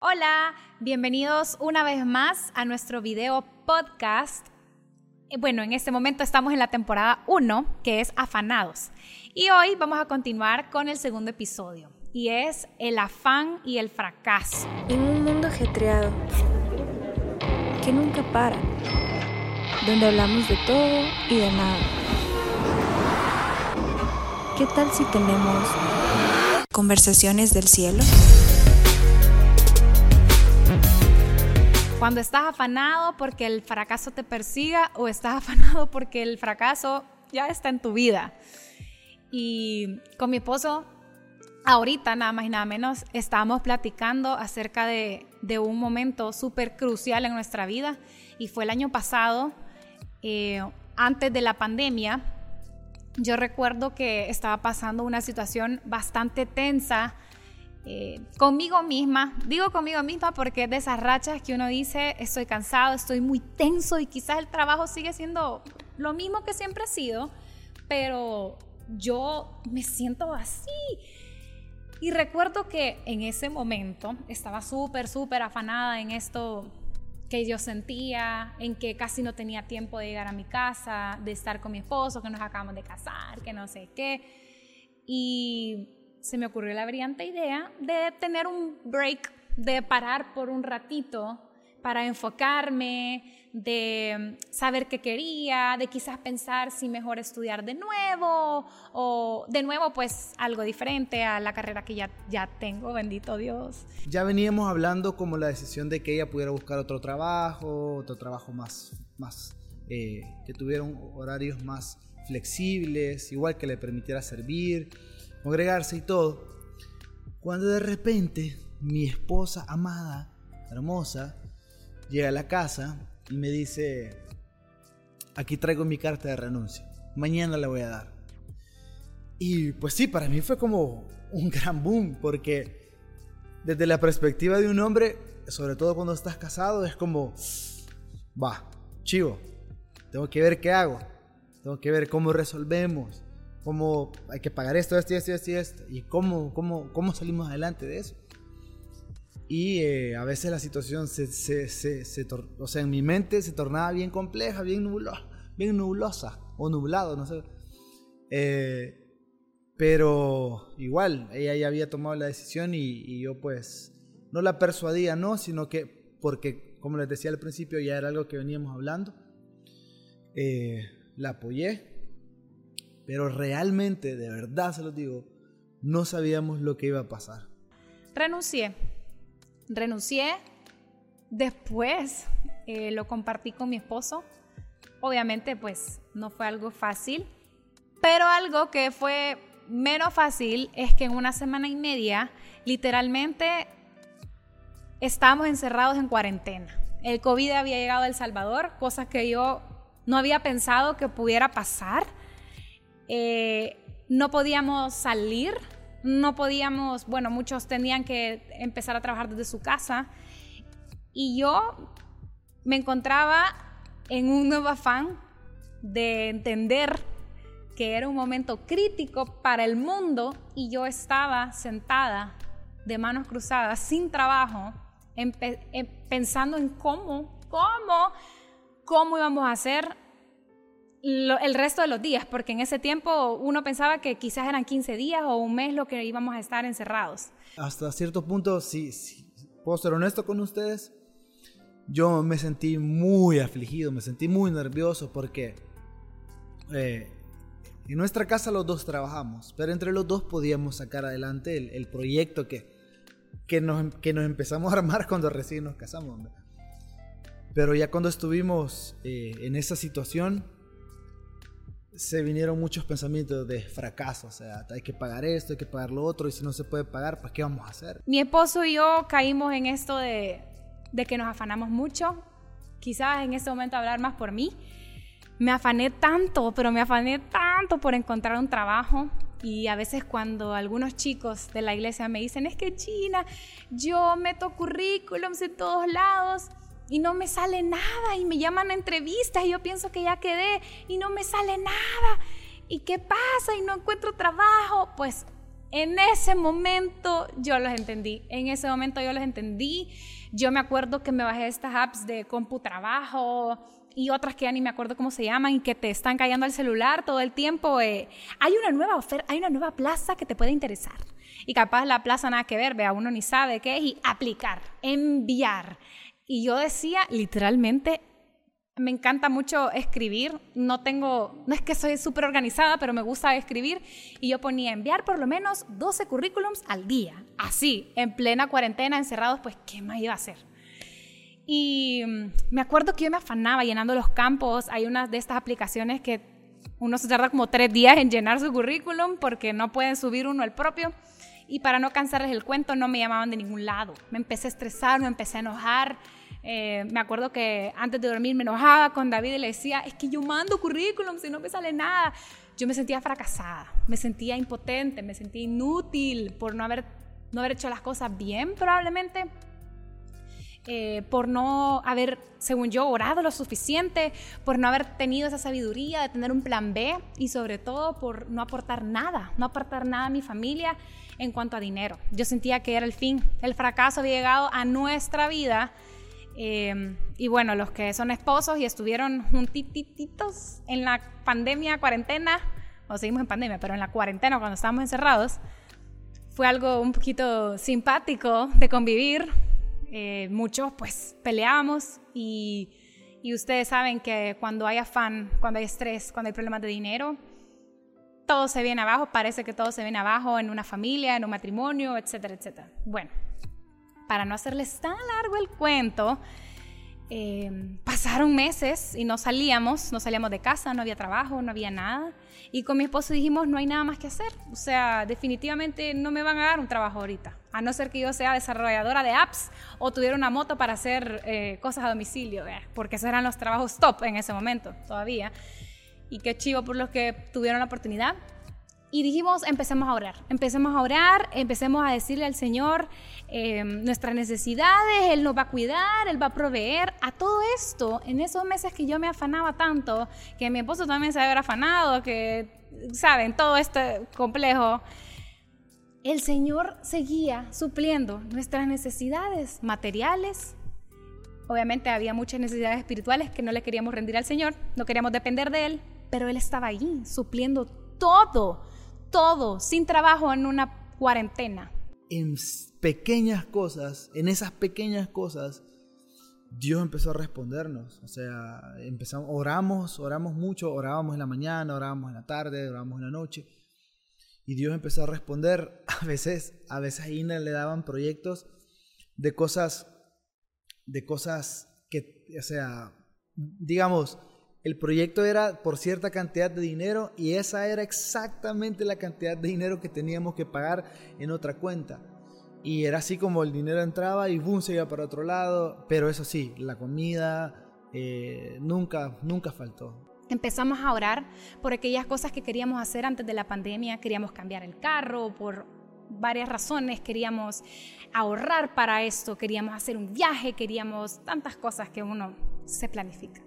Hola, bienvenidos una vez más a nuestro video podcast. Eh, Bueno, en este momento estamos en la temporada 1, que es Afanados. Y hoy vamos a continuar con el segundo episodio, y es el afán y el fracaso. En un mundo ajetreado que nunca para, donde hablamos de todo y de nada. ¿Qué tal si tenemos conversaciones del cielo? Cuando estás afanado porque el fracaso te persiga o estás afanado porque el fracaso ya está en tu vida. Y con mi esposo, ahorita nada más y nada menos, estábamos platicando acerca de, de un momento súper crucial en nuestra vida y fue el año pasado, eh, antes de la pandemia. Yo recuerdo que estaba pasando una situación bastante tensa eh, conmigo misma. Digo conmigo misma porque es de esas rachas que uno dice, estoy cansado, estoy muy tenso y quizás el trabajo sigue siendo lo mismo que siempre ha sido, pero yo me siento así. Y recuerdo que en ese momento estaba súper, súper afanada en esto que yo sentía, en que casi no tenía tiempo de llegar a mi casa, de estar con mi esposo, que nos acabamos de casar, que no sé qué. Y se me ocurrió la brillante idea de tener un break, de parar por un ratito para enfocarme, de saber qué quería, de quizás pensar si mejor estudiar de nuevo o de nuevo pues algo diferente a la carrera que ya, ya tengo, bendito Dios. Ya veníamos hablando como la decisión de que ella pudiera buscar otro trabajo, otro trabajo más, más eh, que tuviera horarios más flexibles, igual que le permitiera servir, congregarse y todo. Cuando de repente mi esposa amada, hermosa, llega a la casa y me dice, aquí traigo mi carta de renuncia, mañana la voy a dar. Y pues sí, para mí fue como un gran boom, porque desde la perspectiva de un hombre, sobre todo cuando estás casado, es como, va, chivo, tengo que ver qué hago, tengo que ver cómo resolvemos, cómo hay que pagar esto, esto, esto, esto, esto y cómo, cómo, cómo salimos adelante de eso. Y eh, a veces la situación se, se, se, se o sea, en mi mente se tornaba bien compleja, bien, nublo, bien nublosa o nublado, no sé. Eh, pero igual, ella ya había tomado la decisión y, y, yo pues no la persuadía, no, sino que porque, como les decía al principio, ya era algo que veníamos hablando, eh, la apoyé, pero realmente, de verdad se los digo, no sabíamos lo que iba a pasar. Renuncié renuncié. Después eh, lo compartí con mi esposo. Obviamente, pues no fue algo fácil, pero algo que fue menos fácil es que en una semana y media, literalmente, estábamos encerrados en cuarentena. El COVID había llegado a El Salvador, cosas que yo no había pensado que pudiera pasar. Eh, no podíamos salir, no podíamos, bueno, muchos tenían que empezar a trabajar desde su casa. Y yo me encontraba en un nuevo afán de entender que era un momento crítico para el mundo y yo estaba sentada de manos cruzadas, sin trabajo, en, pensando en cómo, cómo, cómo íbamos a hacer lo, el resto de los días, porque en ese tiempo uno pensaba que quizás eran 15 días o un mes lo que íbamos a estar encerrados. Hasta cierto punto, si puedo ser honesto con ustedes, yo me sentí muy afligido, me sentí muy nervioso porque eh, en nuestra casa los dos trabajamos, pero entre los dos podíamos sacar adelante el, el proyecto que, que, nos, que nos empezamos a armar cuando recién nos casamos. Pero ya cuando estuvimos eh, en esa situación, se vinieron muchos pensamientos de fracaso, o sea, hay que pagar esto, hay que pagar lo otro, y si no se puede pagar, pues ¿qué vamos a hacer? Mi esposo y yo caímos en esto de, de que nos afanamos mucho, quizás en este momento hablar más por mí, me afané tanto, pero me afané tanto por encontrar un trabajo. Y a veces cuando algunos chicos de la iglesia me dicen, es que China, yo meto currículums en todos lados y no me sale nada y me llaman a entrevistas y yo pienso que ya quedé y no me sale nada. ¿Y qué pasa? Y no encuentro trabajo. Pues En ese momento yo los entendí, en ese momento yo los entendí. Yo me acuerdo que me bajé estas apps de CompuTrabajo y otras que ya ni me acuerdo cómo se llaman y que te están cayendo al celular todo el tiempo. Eh. Hay una nueva oferta, hay una nueva plaza que te puede interesar. Y capaz la plaza nada que ver, vea, uno ni sabe qué es y aplicar, enviar. Y yo decía literalmente me encanta mucho escribir. No tengo, no es que soy súper organizada, pero me gusta escribir. Y yo ponía enviar por lo menos 12 currículums al día. Así, en plena cuarentena, encerrados, pues, ¿qué más iba a hacer? Y mm, me acuerdo que yo me afanaba llenando los campos. Hay una de estas aplicaciones que uno se tarda como tres días en llenar su currículum porque no pueden subir uno el propio. Y para no cansarles el cuento, no me llamaban de ningún lado. Me empecé a estresar, me empecé a enojar eh, me acuerdo que antes de dormir me enojaba con David y le decía, es que yo mando currículum si no me sale nada. Yo me sentía fracasada, me sentía impotente, me sentía inútil por no haber, no haber hecho las cosas bien probablemente. Eh, por no haber, según yo, orado lo suficiente, por no haber tenido esa sabiduría de tener un plan B y sobre todo por no aportar nada, no aportar nada a mi familia en cuanto a dinero. Yo sentía que era el fin, el fracaso había llegado a nuestra vida Em, y bueno, los que son esposos y estuvieron juntititos en la pandemia, cuarentena, o seguimos en pandemia, pero en la cuarentena cuando estábamos encerrados, fue algo un poquito simpático de convivir. Eh, muchos pues peleábamos y, y ustedes saben que cuando hay afán, cuando hay estrés, cuando hay problemas de dinero, todo se viene abajo, parece que todo se viene abajo en una familia, en un matrimonio, etcétera, etcétera. Bueno, para no hacerles tan largo el cuento, eh, pasaron meses y no salíamos, no salíamos de casa, no había trabajo, no había nada. Y con mi esposo dijimos, no hay nada más que hacer. O sea, definitivamente no me van a dar un trabajo ahorita. A no ser que yo sea desarrolladora de apps o tuviera una moto para hacer eh, cosas a domicilio, porque esos eran los trabajos top en ese momento todavía. Y qué chivo por los que tuvieron la oportunidad. Y dijimos, empecemos a orar, empecemos a orar, empecemos a decirle al Señor eh, nuestras necesidades, Él nos va a cuidar, Él va a proveer. A todo esto, en esos meses que yo me afanaba tanto, que mi esposo también se había afanado, que, saben, todo este complejo, el Señor seguía supliendo nuestras necesidades materiales. Obviamente había muchas necesidades espirituales que no le queríamos rendir al Señor, no queríamos depender de Él, pero Él estaba ahí supliendo todo todo sin trabajo en una cuarentena. En pequeñas cosas, en esas pequeñas cosas, Dios empezó a respondernos. O sea, empezamos, oramos, oramos mucho, orábamos en la mañana, orábamos en la tarde, orábamos en la noche. Y Dios empezó a responder. A veces, a veces a Ina le daban proyectos de cosas, de cosas que, o sea, digamos, el proyecto era por cierta cantidad de dinero y esa era exactamente la cantidad de dinero que teníamos que pagar en otra cuenta. Y era así como el dinero entraba y boom, se iba para otro lado. Pero eso sí, la comida eh, nunca, nunca faltó. Empezamos a orar por aquellas cosas que queríamos hacer antes de la pandemia. Queríamos cambiar el carro por varias razones. Queríamos ahorrar para esto, queríamos hacer un viaje, queríamos tantas cosas que uno se planifica.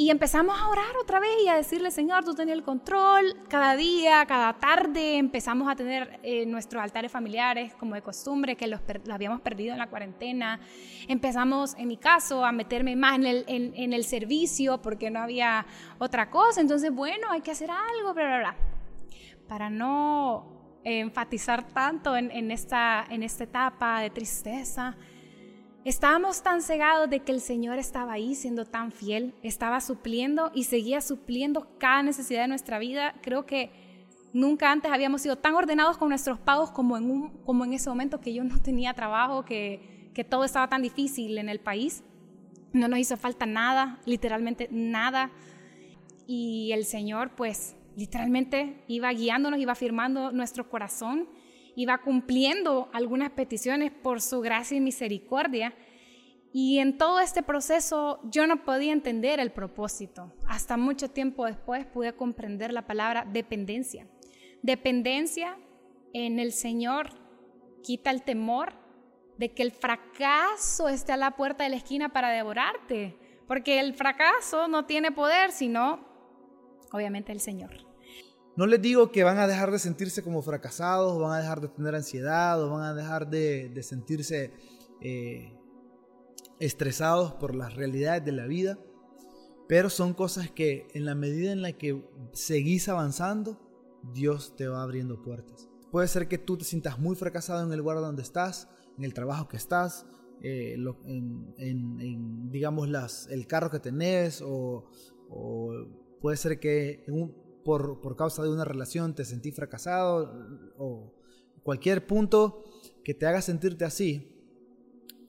Y empezamos a orar otra vez y a decirle, Señor, tú tenías el control. Cada día, cada tarde empezamos a tener eh, nuestros altares familiares como de costumbre, que los, habíamos perdido en la cuarentena. Empezamos, en mi caso, a meterme más en el, en, el servicio porque no había otra cosa. Entonces, bueno, hay que hacer algo, bla, bla, bla. Para no enfatizar tanto en, en, esta, en esta etapa de tristeza, Estábamos tan cegados de que el Señor estaba ahí siendo tan fiel, estaba supliendo y seguía supliendo cada necesidad de nuestra vida. Creo que nunca antes habíamos sido tan ordenados con nuestros pagos como en, como en ese momento que yo no tenía trabajo, que, que todo estaba tan difícil en el país. No nos hizo falta nada, literalmente nada. Y el Señor pues literalmente iba guiándonos, iba firmando nuestro corazón iba cumpliendo algunas peticiones por su gracia y misericordia. Y en todo este proceso yo no podía entender el propósito. Hasta mucho tiempo después pude comprender la palabra dependencia. Dependencia en el Señor quita el temor de que el fracaso esté a la puerta de la esquina para devorarte. Porque el fracaso no tiene poder, sino obviamente el Señor. No les digo que van a dejar de sentirse como fracasados, van a dejar de tener ansiedad, o van a dejar de, sentirse eh, estresados por las realidades de la vida, pero son cosas que en la medida en la que seguís avanzando, Dios te va abriendo puertas. Puede ser que tú te sientas muy fracasado en el lugar donde estás, en el trabajo que estás, eh, en, digamos, las, el carro que tenés, o, puede ser que por, por, causa de una relación te sentís fracasado, o cualquier punto que te haga sentirte así,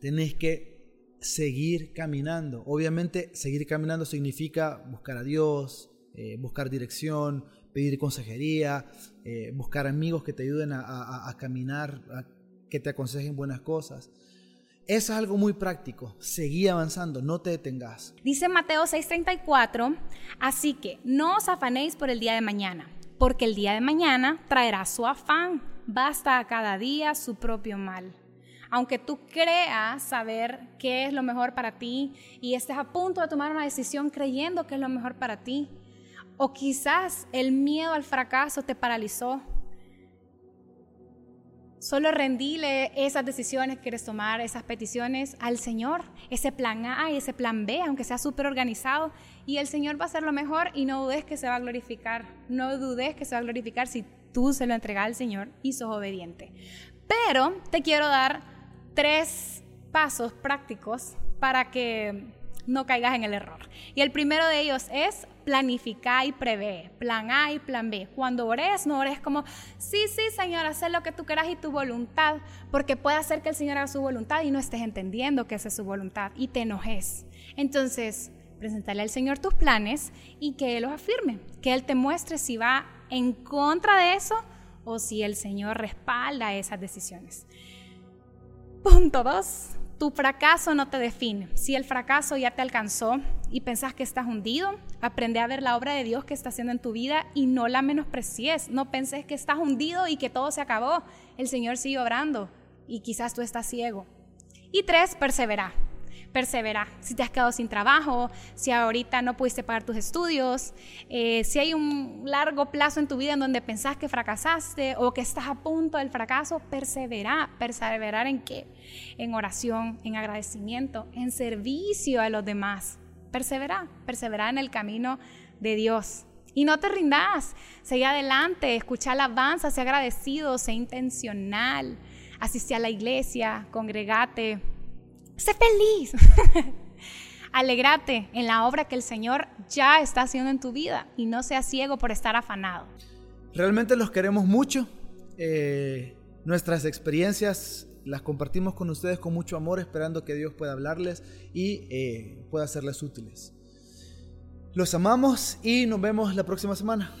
tenés que seguir caminando. Obviamente, seguir caminando significa buscar a Dios, eh, buscar dirección, pedir consejería, eh, buscar amigos que te ayuden a, caminar, que te aconsejen buenas cosas. Eso es algo muy práctico. Seguí avanzando, no te detengas. Dice Mateo 6:34, así que no os afanéis por el día de mañana, porque el día de mañana traerá su afán. Basta a cada día su propio mal aunque tú creas saber qué es lo mejor para ti y estés a punto de tomar una decisión creyendo que es lo mejor para ti, o quizás el miedo al fracaso te paralizó. Solo rendile esas decisiones que quieres tomar, esas peticiones al Señor, ese plan A y ese plan B, aunque sea súper organizado, y el Señor va a hacer lo mejor y no dudes que se va a glorificar. No dudes que se va a glorificar si tú se lo entregas al Señor y sos obediente. Pero te quiero dar tres pasos prácticos para que no caigas en el error. Y el primero de ellos es planificar y prever. Plan A y plan B. Cuando ores, no ores como, sí, sí, Señor, haz lo que tú quieras y tu voluntad, porque puede hacer que el Señor haga su voluntad y no estés entendiendo que esa es su voluntad y te enojes. Entonces, presentarle al Señor tus planes y que Él los afirme, que Él te muestre si va en contra de eso o si el Señor respalda esas decisiones. Punto dos, tu fracaso no te define. Si el fracaso ya te alcanzó y pensás que estás hundido, aprende a ver la obra de Dios que está haciendo en tu vida y no la menosprecies. No penses que estás hundido y que todo se acabó. El Señor sigue obrando y quizás tú estás ciego. Y tres, persevera persevera. Si te has quedado sin trabajo, si ahorita no pudiste pagar tus estudios, eh, si hay un largo plazo en tu vida en donde pensás que fracasaste o que estás a punto del fracaso, persevera. ¿Perseverar en qué? En oración, en agradecimiento, en servicio a los demás. Persevera, persevera en el camino de Dios. Y no te rindas, sigue adelante, escucha alabanza, sé agradecido, sé intencional, asiste a la iglesia, congregate, Sé feliz. Alegrate en la obra que el Señor ya está haciendo en tu vida y no seas ciego por estar afanado. Realmente los queremos mucho. Eh, nuestras experiencias las compartimos con ustedes con mucho amor, esperando que Dios pueda hablarles y eh, pueda serles útiles. Los amamos y nos vemos la próxima semana.